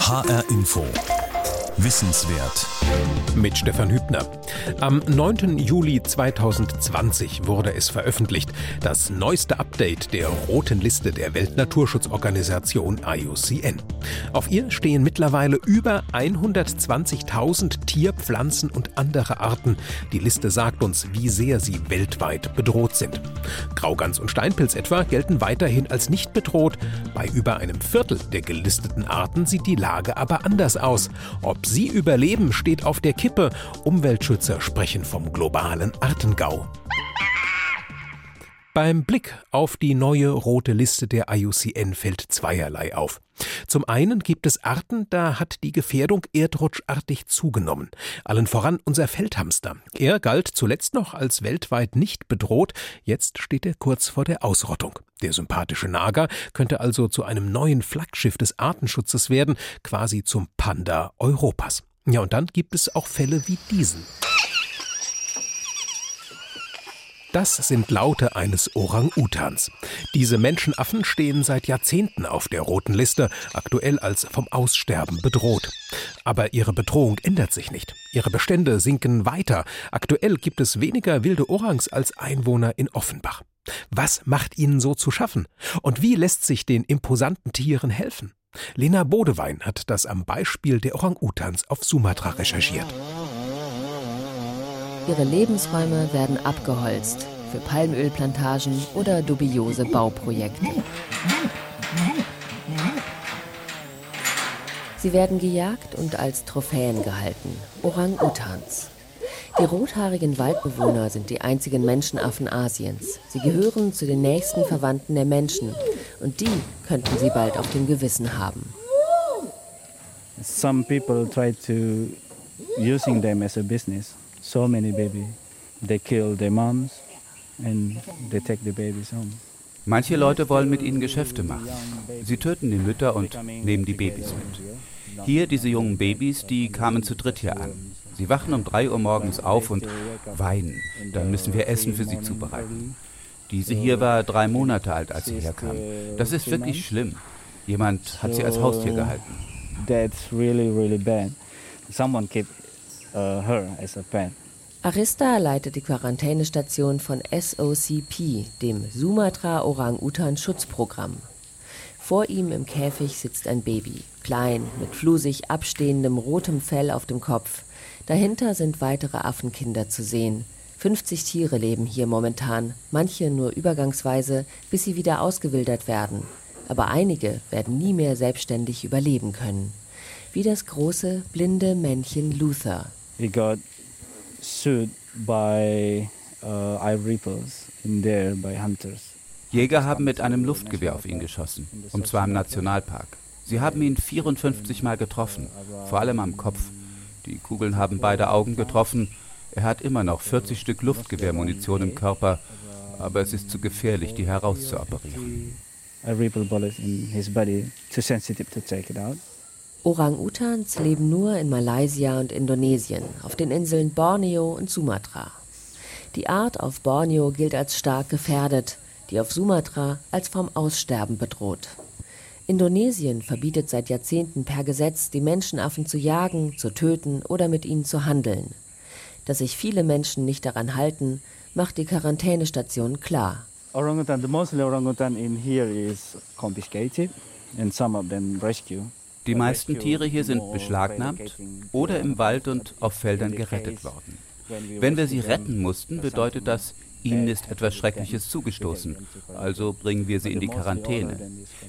HR Info. Wissenswert. Mit Stefan Hübner. Am 9. Juli 2020 wurde es veröffentlicht, das neueste Update der roten Liste der Weltnaturschutzorganisation IUCN. Auf ihr stehen mittlerweile über 120.000 Tier-, Pflanzen- und andere Arten. Die Liste sagt uns, wie sehr sie weltweit bedroht sind. Graugans und Steinpilz etwa gelten weiterhin als nicht bedroht. Bei über einem Viertel der gelisteten Arten sieht die Lage aber anders aus. Ob sie überleben, steht auf der Kippe. Umweltschützer sprechen vom globalen Artengau. Beim Blick auf die neue rote Liste der IUCN fällt zweierlei auf. Zum einen gibt es Arten, da hat die Gefährdung erdrutschartig zugenommen. Allen voran unser Feldhamster. Er galt zuletzt noch als weltweit nicht bedroht, jetzt steht er kurz vor der Ausrottung. Der sympathische Nager könnte also zu einem neuen Flaggschiff des Artenschutzes werden, quasi zum Panda Europas. Ja, und dann gibt es auch Fälle wie diesen. Das sind Laute eines Orang-Utans. Diese Menschenaffen stehen seit Jahrzehnten auf der roten Liste, aktuell als vom Aussterben bedroht. Aber ihre Bedrohung ändert sich nicht. Ihre Bestände sinken weiter. Aktuell gibt es weniger wilde Orangs als Einwohner in Offenbach. Was macht ihnen so zu schaffen? Und wie lässt sich den imposanten Tieren helfen? Lena Bodewein hat das am Beispiel der Orang-Utans auf Sumatra recherchiert. Ihre Lebensräume werden abgeholzt für Palmölplantagen oder dubiose Bauprojekte. Sie werden gejagt und als Trophäen gehalten, Orang-Utans. Die rothaarigen Waldbewohner sind die einzigen Menschenaffen Asiens. Sie gehören zu den nächsten Verwandten der Menschen und die könnten sie bald auf dem Gewissen haben. Some people try to using them as a business. So many baby, they kill their moms and they take the babies home. Manche Leute wollen mit ihnen Geschäfte machen. Sie töten die Mütter und nehmen die Babys mit. Hier diese jungen Babys, die kamen zu dritt hier an. Sie wachen um drei Uhr morgens auf und weinen. Dann müssen wir Essen für sie zubereiten. Diese hier war drei Monate alt, als sie herkam. Das ist wirklich schlimm. Jemand hat sie als Haustier gehalten. That's really, really bad. Someone kept uh, her as a pet. Arista leitet die Quarantänestation von SOCP, dem Sumatra Orang-Utan Schutzprogramm. Vor ihm im Käfig sitzt ein Baby, klein, mit flusig abstehendem rotem Fell auf dem Kopf. Dahinter sind weitere Affenkinder zu sehen. 50 Tiere leben hier momentan, manche nur übergangsweise, bis sie wieder ausgewildert werden. Aber einige werden nie mehr selbstständig überleben können. Wie das große, blinde Männchen Luther. Sued by uh, eye reapers in there by hunters. Jäger haben mit einem Luftgewehr auf ihn geschossen, und zwar im Nationalpark. Sie haben ihn 54 Mal getroffen, vor allem am Kopf. Die Kugeln haben beide Augen getroffen. Er hat immer noch 40 Stück Luftgewehrmunition im Körper, aber es ist zu gefährlich, die herauszuoperieren. A reaper bullet in his body, too sensitive to take it out. Orang-Utans leben nur in Malaysia und Indonesien, auf den Inseln Borneo und Sumatra. Die Art auf Borneo gilt als stark gefährdet, die auf Sumatra als vom Aussterben bedroht. Indonesien verbietet seit Jahrzehnten per Gesetz, die Menschenaffen zu jagen, zu töten oder mit ihnen zu handeln. Dass sich viele Menschen nicht daran halten, macht die Quarantänestation klar. Orangutan, the mostly orangutan in here is confiscated and some of them rescue. Die meisten Tiere hier sind beschlagnahmt oder im Wald und auf Feldern gerettet worden. Wenn wir sie retten mussten, bedeutet das, ihnen ist etwas Schreckliches zugestoßen, also bringen wir sie in die Quarantäne.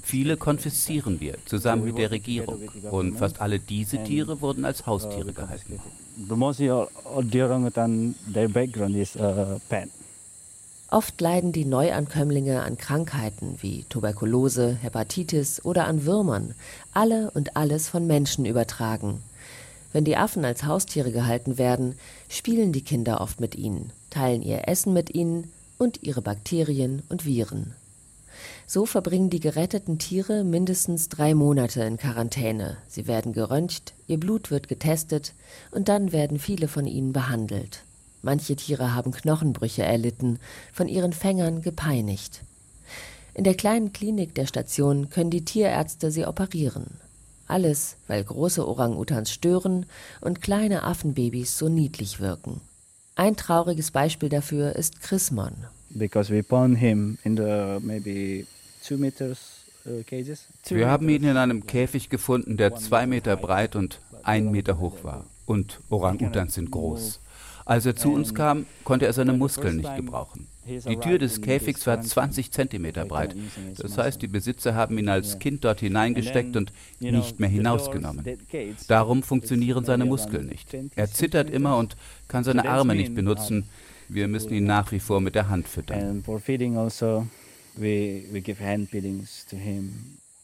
Viele konfiszieren wir zusammen mit der Regierung und fast alle diese Tiere wurden als Haustiere gehalten. The all- all the orangutan, their background uh. Oft leiden die Neuankömmlinge an Krankheiten wie Tuberkulose, Hepatitis oder an Würmern, alle und alles von Menschen übertragen. Wenn die Affen als Haustiere gehalten werden, spielen die Kinder oft mit ihnen, teilen ihr Essen mit ihnen und ihre Bakterien und Viren. So verbringen die geretteten Tiere mindestens drei Monate in Quarantäne. Sie werden geröntgt, ihr Blut wird getestet und dann werden viele von ihnen behandelt. Manche Tiere haben Knochenbrüche erlitten, von ihren Fängern gepeinigt. In der kleinen Klinik der Station können die Tierärzte sie operieren. Alles, weil große Orang-Utans stören und kleine Affenbabys so niedlich wirken. Ein trauriges Beispiel dafür ist Chrismon. Because we found him in the maybe two meters uh, wir haben ihn in einem Käfig gefunden, der zwei Meter breit und ein Meter hoch war. Und Orang-Utans sind groß. Als er zu uns kam, konnte er seine Muskeln nicht gebrauchen. Die Tür des Käfigs war 20 Zentimeter breit. Das heißt, die Besitzer haben ihn als Kind dort hineingesteckt und nicht mehr hinausgenommen. Darum funktionieren seine Muskeln nicht. Er zittert immer und kann seine Arme nicht benutzen. Wir müssen ihn nach wie vor mit der Hand füttern.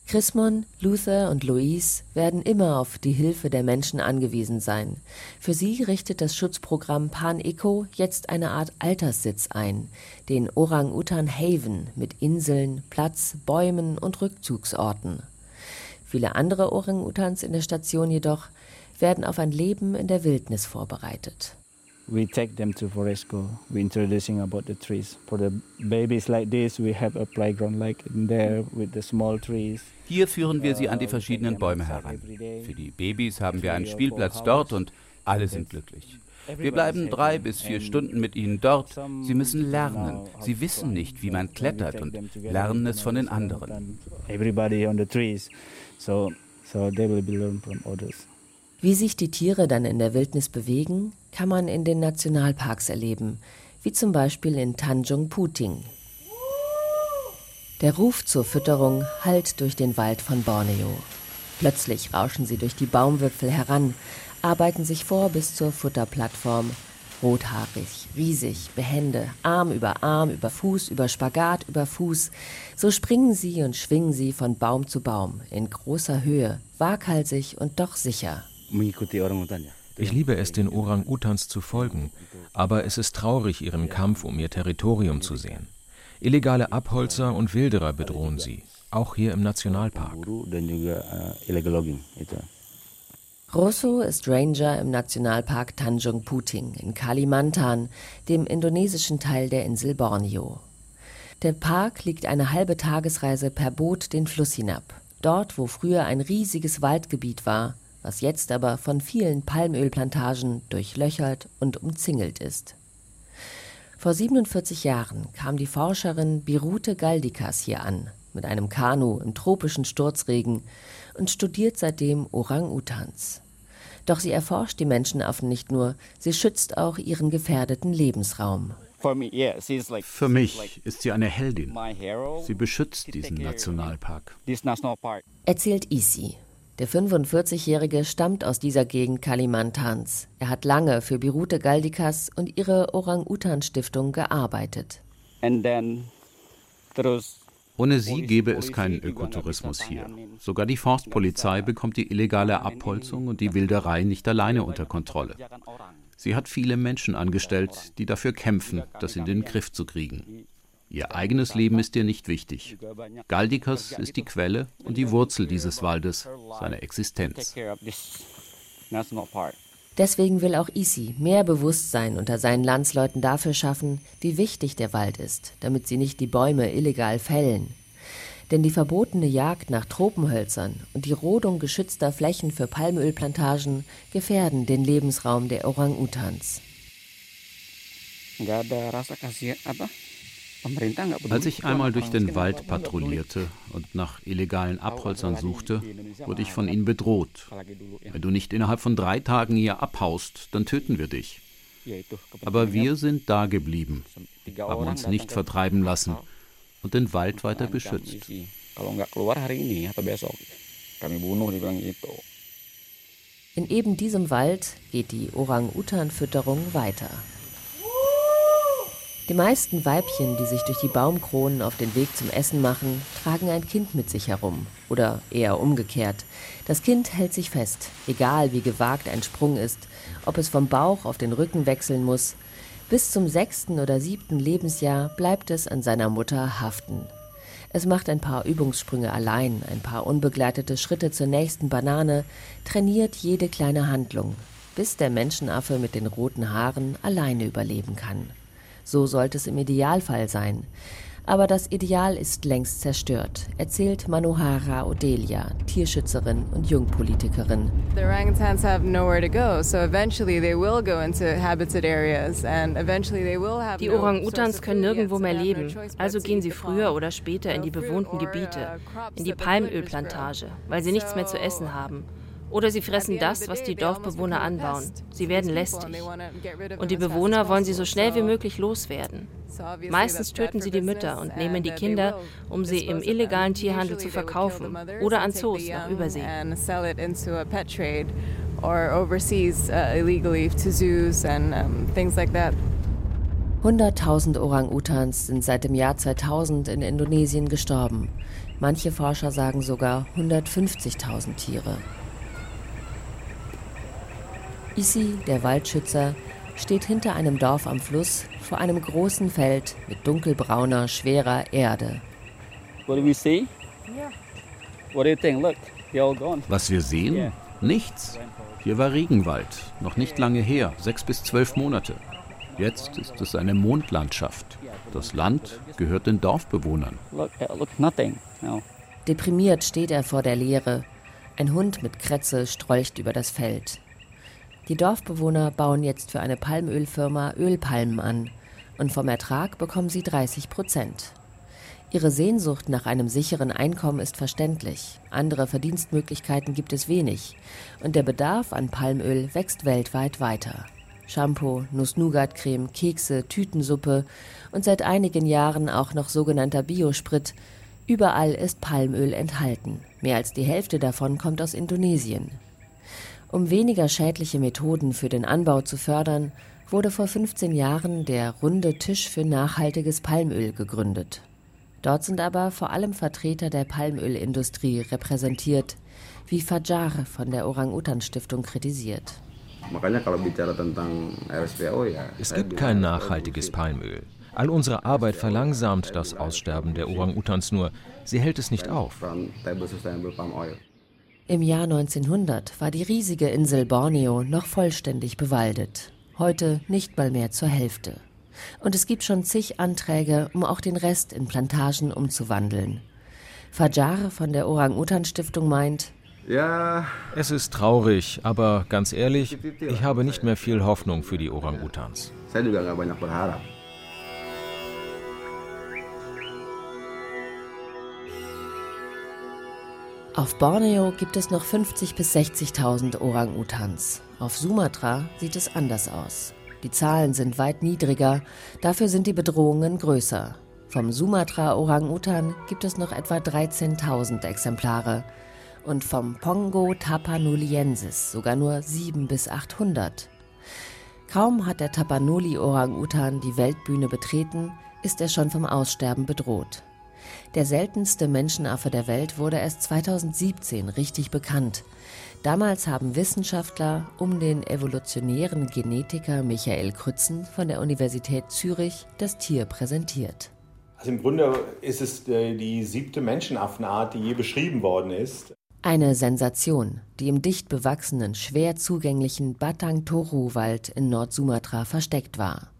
Chrismon, Luther und Louise werden immer auf die Hilfe der Menschen angewiesen sein. Für sie richtet das Schutzprogramm Pan Eco jetzt eine Art Alterssitz ein, den Orang-Utan Haven mit Inseln, Platz, Bäumen und Rückzugsorten. Viele andere Orang-Utans in der Station jedoch werden auf ein Leben in der Wildnis vorbereitet. We take them to Foresco. We introducing about the trees. For the babies like this, we have a playground like in there with the small trees. Hier führen wir sie an die verschiedenen Bäume heran. Für die Babys haben wir einen Spielplatz dort und alle sind glücklich. Wir bleiben drei bis vier Stunden mit ihnen dort. Sie müssen lernen. Sie wissen nicht, wie man klettert und lernen es von den anderen. Everybody on the trees, so so they will be learn from others. Wie sich die Tiere dann in der Wildnis bewegen, kann man in den Nationalparks erleben, wie zum Beispiel in Tanjung Puting. Der Ruf zur Fütterung hallt durch den Wald von Borneo. Plötzlich rauschen sie durch die Baumwipfel heran, arbeiten sich vor bis zur Futterplattform. Rothaarig, riesig, behende, Arm über Arm, über Fuß, über Spagat, über Fuß. So springen sie und schwingen sie von Baum zu Baum, in großer Höhe, waghalsig und doch sicher. Ich liebe es, den Orang-Utans zu folgen, aber es ist traurig, ihren Kampf um ihr Territorium zu sehen. Illegale Abholzer und Wilderer bedrohen sie, auch hier im Nationalpark. Rosso ist Ranger im Nationalpark Tanjung Puting in Kalimantan, dem indonesischen Teil der Insel Borneo. Der Park liegt eine halbe Tagesreise per Boot den Fluss hinab, dort wo früher ein riesiges Waldgebiet war, was jetzt aber von vielen Palmölplantagen durchlöchert und umzingelt ist. Vor 47 Jahren kam die Forscherin Birute Galdikas hier an, mit einem Kanu im tropischen Sturzregen und studiert seitdem Orang-Utans. Doch sie erforscht die Menschenaffen nicht nur, sie schützt auch ihren gefährdeten Lebensraum. Für mich ist sie eine Heldin. Sie beschützt diesen Nationalpark. Erzählt Isi, der 45-Jährige stammt aus dieser Gegend Kalimantans. Er hat lange für Birute Galdikas und ihre Orang-Utan-Stiftung gearbeitet. Ohne sie gäbe es keinen Ökotourismus hier. Sogar die Forstpolizei bekommt die illegale Abholzung und die Wilderei nicht alleine unter Kontrolle. Sie hat viele Menschen angestellt, die dafür kämpfen, das in den Griff zu kriegen. Ihr eigenes Leben ist ihr nicht wichtig. Galdikas ist die Quelle und die Wurzel dieses Waldes, seine Existenz. Deswegen will auch Isi mehr Bewusstsein unter seinen Landsleuten dafür schaffen, wie wichtig der Wald ist, damit sie nicht die Bäume illegal fällen. Denn die verbotene Jagd nach Tropenhölzern und die Rodung geschützter Flächen für Palmölplantagen gefährden den Lebensraum der Orang-Utans. Als ich einmal durch den Wald patrouillierte und nach illegalen Abholzern suchte, wurde ich von ihnen bedroht. Wenn du nicht innerhalb von drei Tagen hier abhaust, dann töten wir dich. Aber wir sind da geblieben, haben uns nicht vertreiben lassen und den Wald weiter beschützt. In eben diesem Wald geht die Orang-Utan-Fütterung weiter. Die meisten Weibchen, die sich durch die Baumkronen auf den Weg zum Essen machen, tragen ein Kind mit sich herum. Oder eher umgekehrt. Das Kind hält sich fest, egal wie gewagt ein Sprung ist, ob es vom Bauch auf den Rücken wechseln muss. Bis zum sechsten oder siebten Lebensjahr bleibt es an seiner Mutter haften. Es macht ein paar Übungssprünge allein, ein paar unbegleitete Schritte zur nächsten Banane, trainiert jede kleine Handlung, bis der Menschenaffe mit den roten Haaren alleine überleben kann. So sollte es im Idealfall sein. Aber das Ideal ist längst zerstört, erzählt Manohara Odelia, Tierschützerin und Jungpolitikerin. The orangutans have nowhere to go, so eventually they will go into habitat areas and eventually they will have Die Orang-Utans können nirgendwo mehr leben, also gehen sie früher oder später in die bewohnten Gebiete, in die Palmölplantage, weil sie nichts mehr zu essen haben. Oder sie fressen das, was die Dorfbewohner anbauen. Sie werden lästig. Und die Bewohner wollen sie so schnell wie möglich loswerden. Meistens töten sie die Mütter und nehmen die Kinder, um sie im illegalen Tierhandel zu verkaufen oder an Zoos nach Übersee. Hunderttausend Orang-Utans sind seit dem Jahr 2000 in Indonesien gestorben. Manche Forscher sagen sogar 150.000 Tiere. Isi, der Waldschützer, steht hinter einem Dorf am Fluss vor einem großen Feld mit dunkelbrauner, schwerer Erde. Was wir sehen? Nichts. Hier war Regenwald, noch nicht lange her, sechs bis zwölf Monate. Jetzt ist es eine Mondlandschaft. Das Land gehört den Dorfbewohnern. Deprimiert steht er vor der Leere. Ein Hund mit Kretze strolcht über das Feld. Die Dorfbewohner bauen jetzt für eine Palmölfirma Ölpalmen an und vom Ertrag bekommen sie 30 Prozent. Ihre Sehnsucht nach einem sicheren Einkommen ist verständlich. Andere Verdienstmöglichkeiten gibt es wenig. Und der Bedarf an Palmöl wächst weltweit weiter. Shampoo, Nuss-Nougat-Creme, Kekse, Tütensuppe und seit einigen Jahren auch noch sogenannter Biosprit. Überall ist Palmöl enthalten. Mehr als die Hälfte davon kommt aus Indonesien. Um weniger schädliche Methoden für den Anbau zu fördern, wurde vor 15 Jahren der Runde Tisch für nachhaltiges Palmöl gegründet. Dort sind aber vor allem Vertreter der Palmölindustrie repräsentiert, wie Fajar von der Orang-Utan-Stiftung kritisiert. Es gibt kein nachhaltiges Palmöl. All unsere Arbeit verlangsamt das Aussterben der Orang-Utans nur. Sie hält es nicht auf. Im Jahr 1900 war die riesige Insel Borneo noch vollständig bewaldet, heute nicht mal mehr zur Hälfte. Und es gibt schon zig Anträge, um auch den Rest in Plantagen umzuwandeln. Fajar von der Orang-Utan-Stiftung meint, ja. Es ist traurig, aber ganz ehrlich, ich habe nicht mehr viel Hoffnung für die Orang-Utans. Auf Borneo gibt es noch 50.000 bis 60.000 Orang-Utans. Auf Sumatra sieht es anders aus. Die Zahlen sind weit niedriger, dafür sind die Bedrohungen größer. Vom Sumatra-Orang-Utan gibt es noch etwa 13.000 Exemplare und vom Pongo tapanuliensis sogar nur 7 bis 800. Kaum hat der Tapanuli-Orang-Utan die Weltbühne betreten, ist er schon vom Aussterben bedroht. Der seltenste Menschenaffe der Welt wurde erst 2017 richtig bekannt. Damals haben Wissenschaftler um den evolutionären Genetiker Michael Krützen von der Universität Zürich das Tier präsentiert. Also im Grunde ist es äh, die siebte Menschenaffenart, die je beschrieben worden ist. Eine Sensation, die im dicht bewachsenen, schwer zugänglichen Batang Toru-Wald in Nordsumatra versteckt war.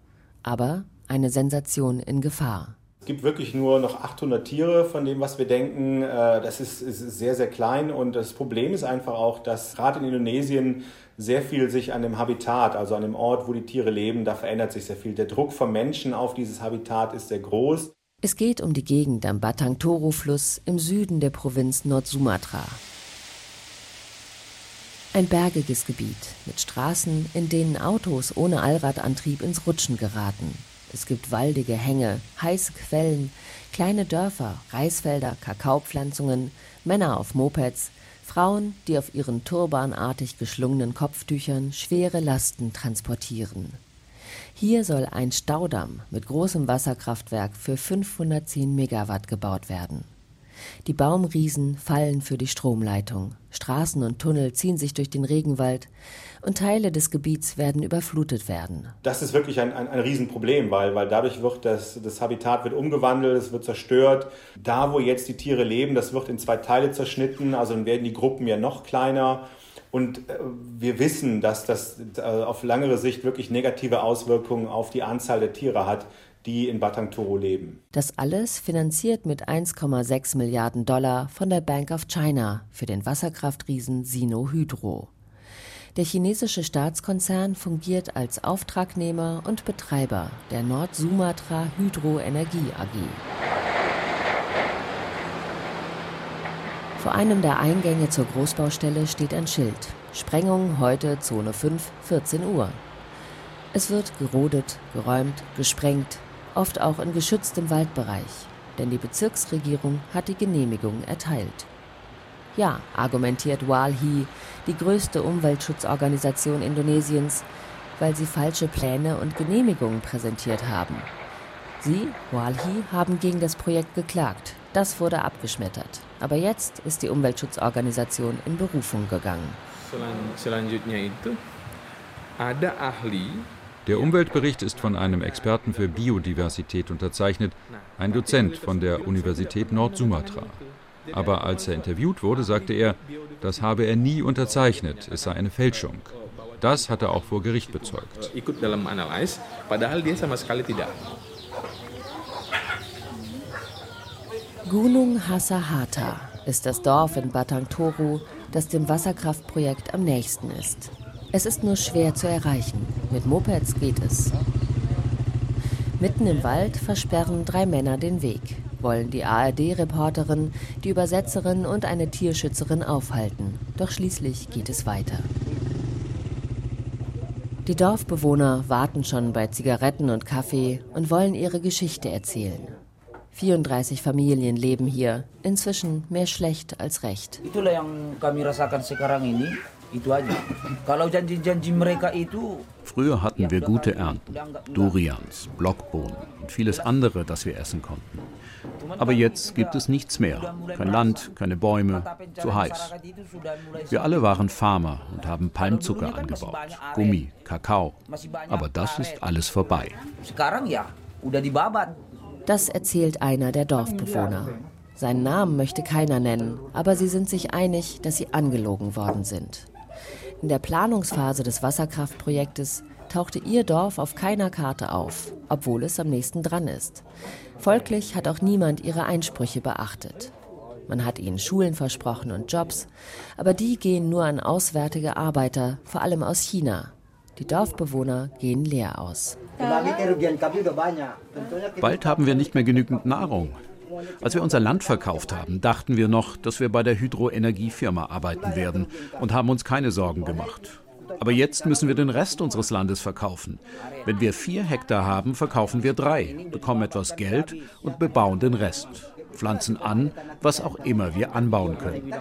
Aber eine Sensation in Gefahr gibt wirklich nur noch 800 Tiere von dem, was wir denken. Äh, das ist, ist sehr, sehr klein und das Problem ist einfach auch, dass gerade in Indonesien sehr viel sich an dem Habitat, also an dem Ort, wo die Tiere leben, da verändert sich sehr viel. Der Druck vom Menschen auf dieses Habitat ist sehr groß. Es geht um die Gegend am Batang Toru-Fluss im Süden der Provinz Nordsumatra. Ein bergiges Gebiet mit Straßen, in denen Autos ohne Allradantrieb ins Rutschen geraten. Es gibt waldige Hänge, heiße Quellen, kleine Dörfer, Reisfelder, Kakaopflanzungen, Männer auf Mopeds, Frauen, die auf ihren turbanartig geschlungenen Kopftüchern schwere Lasten transportieren. Hier soll ein Staudamm mit großem Wasserkraftwerk für 510 Megawatt gebaut werden. Die Baumriesen fallen für die Stromleitung. Straßen und Tunnel ziehen sich durch den Regenwald und Teile des Gebiets werden überflutet werden. Das ist wirklich ein, ein, ein Riesenproblem, weil, weil dadurch wird das, das Habitat wird umgewandelt, es wird zerstört. Da, wo jetzt die Tiere leben, das wird in zwei Teile zerschnitten, also dann werden die Gruppen ja noch kleiner. Und äh, wir wissen, dass das äh, auf langere Sicht wirklich negative Auswirkungen auf die Anzahl der Tiere hat, die in Batang Toru leben. Das alles finanziert mit 1,6 Milliarden Dollar von der Bank of China für den Wasserkraftriesen Sino Hydro. Der chinesische Staatskonzern fungiert als Auftragnehmer und Betreiber der Nord-Sumatra Hydroenergie AG. Vor einem der Eingänge zur Großbaustelle steht ein Schild. Sprengung heute Zone 5, 14 Uhr. Es wird gerodet, geräumt, gesprengt, oft auch in geschütztem Waldbereich, denn die Bezirksregierung hat die Genehmigung erteilt. Ja, argumentiert Walhi, die größte Umweltschutzorganisation Indonesiens, weil sie falsche Pläne und Genehmigungen präsentiert haben. Sie, Walhi, haben gegen das Projekt geklagt. Das wurde abgeschmettert. Aber jetzt ist die Umweltschutzorganisation in Berufung gegangen. Der Umweltbericht ist von einem Experten für Biodiversität unterzeichnet, ein Dozent von der Universität Nord-Sumatra. Aber als er interviewt wurde, sagte er, das habe er nie unterzeichnet, es sei eine Fälschung. Das hat er auch vor Gericht bezeugt. Gunung Hasahata ist das Dorf in Batang Toru, das dem Wasserkraftprojekt am nächsten ist. Es ist nur schwer zu erreichen. Mit Mopeds geht es. Mitten im Wald versperren drei Männer den Weg wollen die ARD-Reporterin, die Übersetzerin und eine Tierschützerin aufhalten. Doch schließlich geht es weiter. Die Dorfbewohner warten schon bei Zigaretten und Kaffee und wollen ihre Geschichte erzählen. 34 Familien leben hier, inzwischen mehr schlecht als recht. Itulah yang kami rasakan sekarang ini. Früher hatten wir gute Ernten, Durians, Blockbohnen und vieles andere, das wir essen konnten. Aber jetzt gibt es nichts mehr. Kein Land, keine Bäume, zu heiß. Wir alle waren Farmer und haben Palmzucker angebaut, Gummi, Kakao. Aber das ist alles vorbei. Das erzählt einer der Dorfbewohner. Seinen Namen möchte keiner nennen, aber sie sind sich einig, dass sie angelogen worden sind. In der Planungsphase des Wasserkraftprojektes tauchte ihr Dorf auf keiner Karte auf, obwohl es am nächsten dran ist. Folglich hat auch niemand ihre Einsprüche beachtet. Man hat ihnen Schulen versprochen und Jobs, aber die gehen nur an auswärtige Arbeiter, vor allem aus China. Die Dorfbewohner gehen leer aus. Bald haben wir nicht mehr genügend Nahrung. Als wir unser Land verkauft haben, dachten wir noch, dass wir bei der Hydroenergiefirma arbeiten werden und haben uns keine Sorgen gemacht. Aber jetzt müssen wir den Rest unseres Landes verkaufen. Wenn wir vier Hektar haben, verkaufen wir drei, bekommen etwas Geld und bebauen den Rest. Pflanzen an, was auch immer wir anbauen können.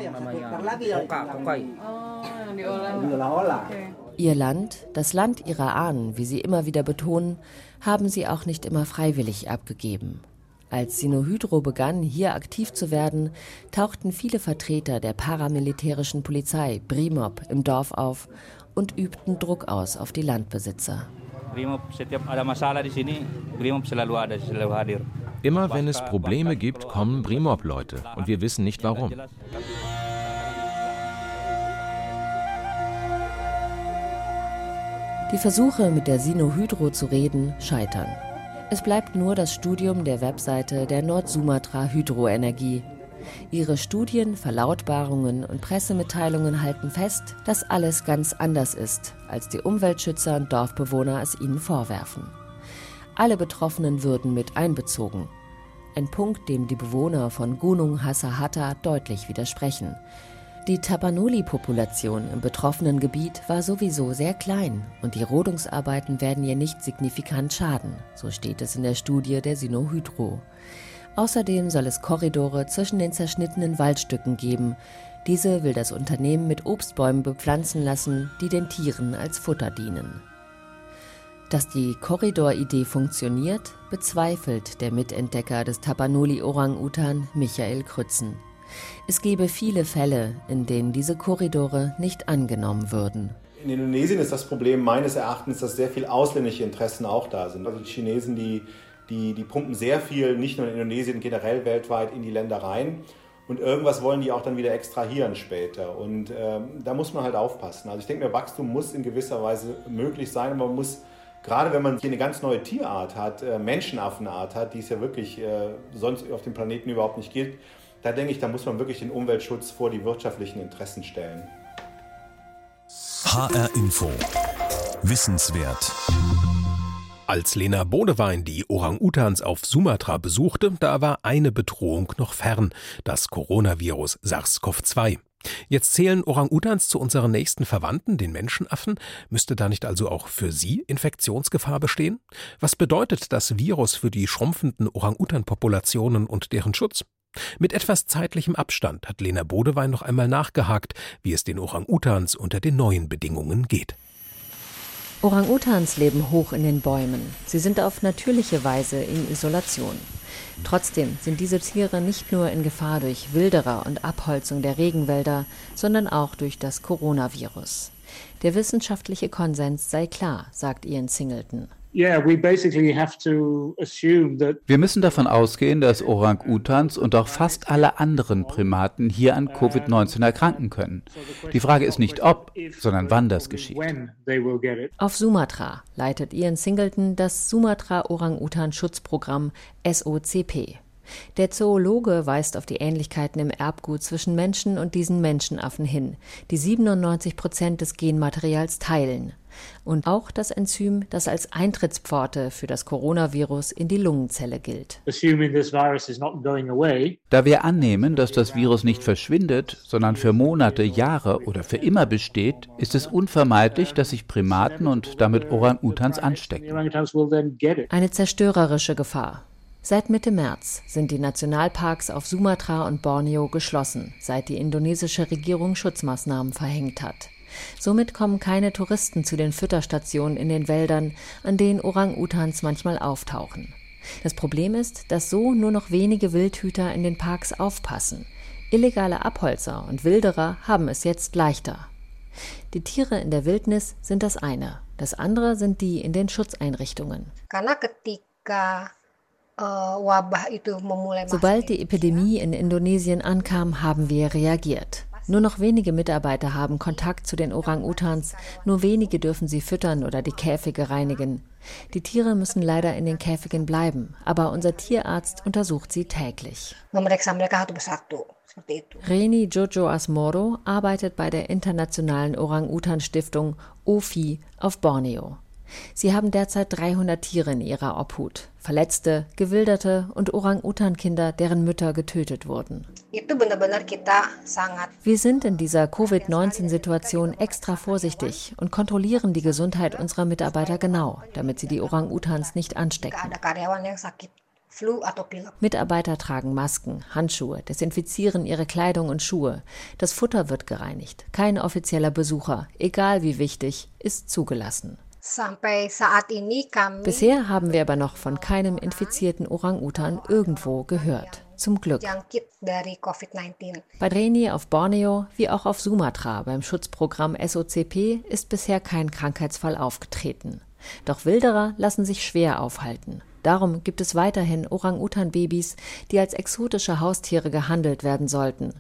Ihr Land, das Land ihrer Ahnen, wie sie immer wieder betonen, haben sie auch nicht immer freiwillig abgegeben. Als Sinohydro begann, hier aktiv zu werden, tauchten viele Vertreter der paramilitärischen Polizei Brimob im Dorf auf und übten Druck aus auf die Landbesitzer. Immer wenn es Probleme gibt, kommen Brimob-Leute und wir wissen nicht warum. Die Versuche, mit der Sinohydro zu reden, scheitern. Es bleibt nur das Studium der Webseite der Nord-Sumatra Hydroenergie. Ihre Studien, Verlautbarungen und Pressemitteilungen halten fest, dass alles ganz anders ist, als die Umweltschützer und Dorfbewohner es ihnen vorwerfen. Alle Betroffenen würden mit einbezogen. Ein Punkt, dem die Bewohner von Gunung Hasahata deutlich widersprechen. Die Tapanuli-Population im betroffenen Gebiet war sowieso sehr klein und die Rodungsarbeiten werden ihr nicht signifikant schaden, so steht es in der Studie der Sinohydro. Außerdem soll es Korridore zwischen den zerschnittenen Waldstücken geben. Diese will das Unternehmen mit Obstbäumen bepflanzen lassen, die den Tieren als Futter dienen. Dass die Korridoridee funktioniert, bezweifelt der Mitentdecker des Tapanuli-Orang-Utan Michael Krützen. Es gebe viele Fälle, in denen diese Korridore nicht angenommen würden. In Indonesien ist das Problem meines Erachtens, dass sehr viele ausländische Interessen auch da sind. Also die Chinesen, die, die, die pumpen sehr viel, nicht nur in Indonesien, generell weltweit in die Länder rein. Und irgendwas wollen die auch dann wieder extrahieren später. Und ähm, da muss man halt aufpassen. Also ich denke mir, Wachstum muss in gewisser Weise möglich sein, aber man muss Gerade wenn man hier eine ganz neue Tierart hat, äh, Menschenaffenart hat, die es ja wirklich äh, sonst auf dem Planeten überhaupt nicht gibt, da denke ich, da muss man wirklich den Umweltschutz vor die wirtschaftlichen Interessen stellen. HR Info. Wissenswert. Als Lena Bodewein die Orang-Utans auf Sumatra besuchte, da war eine Bedrohung noch fern, das Coronavirus SARS-CoV-2. Jetzt zählen Orang-Utans zu unseren nächsten Verwandten, den Menschenaffen. Müsste da nicht also auch für sie Infektionsgefahr bestehen? Was bedeutet das Virus für die schrumpfenden Orang-Utan-Populationen und deren Schutz? Mit etwas zeitlichem Abstand hat Lena Bodewein noch einmal nachgehakt, wie es den Orang-Utans unter den neuen Bedingungen geht. Orang-Utans leben hoch in den Bäumen. Sie sind auf natürliche Weise in Isolation. Trotzdem sind diese Tiere nicht nur in Gefahr durch Wilderer und Abholzung der Regenwälder, sondern auch durch das Coronavirus. Der wissenschaftliche Konsens sei klar, sagt Ian Singleton. Wir müssen davon ausgehen, dass Orang-Utans und auch fast alle anderen Primaten hier an Covid-19 erkranken können. Die Frage ist nicht ob, sondern wann das geschieht. Auf Sumatra leitet Ian Singleton das Sumatra Orang-Utan-Schutzprogramm SOCP. Der Zoologe weist auf die Ähnlichkeiten im Erbgut zwischen Menschen und diesen Menschenaffen hin, die 97 Prozent des Genmaterials teilen. Und auch das Enzym, das als Eintrittspforte für das Coronavirus in die Lungenzelle gilt. Da wir annehmen, dass das Virus nicht verschwindet, sondern für Monate, Jahre oder für immer besteht, ist es unvermeidlich, dass sich Primaten und damit Orang-Utans anstecken. Eine zerstörerische Gefahr. Seit Mitte März sind die Nationalparks auf Sumatra und Borneo geschlossen, seit die indonesische Regierung Schutzmaßnahmen verhängt hat. Somit kommen keine Touristen zu den Fütterstationen in den Wäldern, an denen Orang-Utans manchmal auftauchen. Das Problem ist, dass so nur noch wenige Wildhüter in den Parks aufpassen. Illegale Abholzer und Wilderer haben es jetzt leichter. Die Tiere in der Wildnis sind das eine, das andere sind die in den Schutzeinrichtungen. Sobald die Epidemie in Indonesien ankam, haben wir reagiert. Nur noch wenige Mitarbeiter haben Kontakt zu den Orang-Utans, nur wenige dürfen sie füttern oder die Käfige reinigen. Die Tiere müssen leider in den Käfigen bleiben, aber unser Tierarzt untersucht sie täglich. Reni Jojo Asmoro arbeitet bei der Internationalen Orang-Utan-Stiftung OFI auf Borneo. Sie haben derzeit 300 Tiere in ihrer Obhut. Verletzte, gewilderte und Orang-Utan-Kinder, deren Mütter getötet wurden. Wir sind in dieser Covid-19-Situation extra vorsichtig und kontrollieren die Gesundheit unserer Mitarbeiter genau, damit sie die Orang-Utans nicht anstecken. Mitarbeiter tragen Masken, Handschuhe, desinfizieren ihre Kleidung und Schuhe. Das Futter wird gereinigt. Kein offizieller Besucher, egal wie wichtig, ist zugelassen. Bisher haben wir aber noch von keinem infizierten Orang-Utan irgendwo gehört. Zum Glück. Bei Reni auf Borneo wie auch auf Sumatra beim Schutzprogramm SOCP ist bisher kein Krankheitsfall aufgetreten. Doch Wilderer lassen sich schwer aufhalten. Darum gibt es weiterhin Orang-Utan-Babys, die als exotische Haustiere gehandelt werden sollten.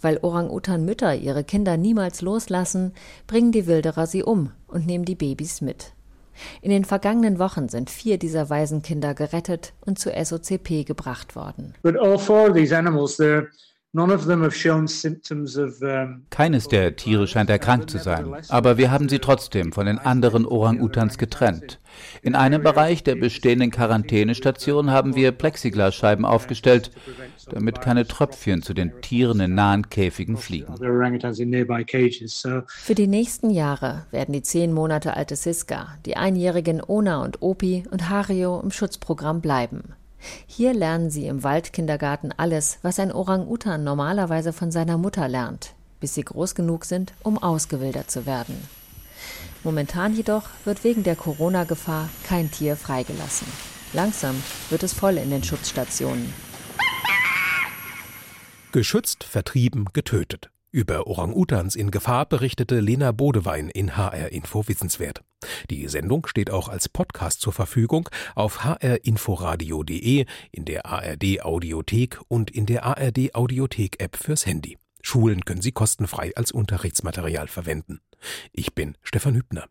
Weil Orang-Utan-Mütter ihre Kinder niemals loslassen, bringen die Wilderer sie um und nehmen die Babys mit. In den vergangenen Wochen sind vier dieser Waisenkinder gerettet und zur SOCP gebracht worden. But all four of these animals, they're keines der Tiere scheint erkrankt zu sein, aber wir haben sie trotzdem von den anderen Orang-Utans getrennt. In einem Bereich der bestehenden Quarantänestation haben wir Plexiglasscheiben aufgestellt, damit keine Tröpfchen zu den Tieren in nahen Käfigen fliegen. Für die nächsten Jahre werden die zehn Monate alte Siska, die einjährigen Ona und Opi und Hario im Schutzprogramm bleiben. Hier lernen sie im Waldkindergarten alles, was ein Orang-Utan normalerweise von seiner Mutter lernt, bis sie groß genug sind, um ausgewildert zu werden. Momentan jedoch wird wegen der Corona-Gefahr kein Tier freigelassen. Langsam wird es voll in den Schutzstationen. Geschützt, vertrieben, getötet. Über Orang-Utans in Gefahr berichtete Lena Bodewein in HR Info Wissenswert. Die Sendung steht auch als Podcast zur Verfügung auf hrinforadio.de, in der ARD Audiothek und in der ARD Audiothek App fürs Handy. Schulen können sie kostenfrei als Unterrichtsmaterial verwenden. Ich bin Stefan Hübner.